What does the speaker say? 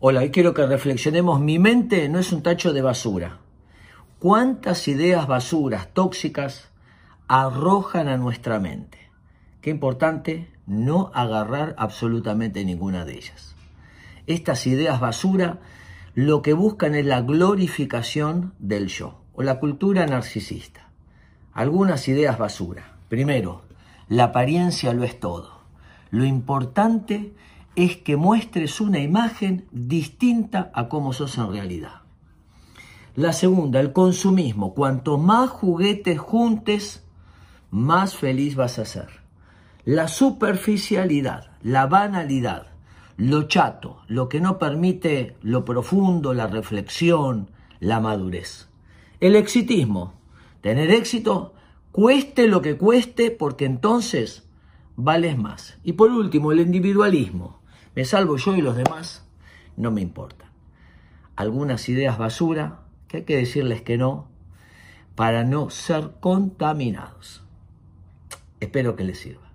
Hola, hoy quiero que reflexionemos. Mi mente no es un tacho de basura. ¿Cuántas ideas basuras, tóxicas, arrojan a nuestra mente? Qué importante no agarrar absolutamente ninguna de ellas. Estas ideas basura lo que buscan es la glorificación del yo o la cultura narcisista. Algunas ideas basura. Primero, la apariencia lo es todo. Lo importante que muestres una imagen distinta a cómo sos en realidad. La segunda, el consumismo. Cuanto más juguetes juntes, más feliz vas a ser. La superficialidad, la banalidad, lo chato, lo que no permite lo profundo, la reflexión, la madurez. El exitismo, tener éxito, cueste lo que cueste, porque entonces vales más. Y por último, el individualismo me salvo yo y los demás, no me importa. Algunas ideas basura que hay que decirles que no para no ser contaminados. Espero que les sirva.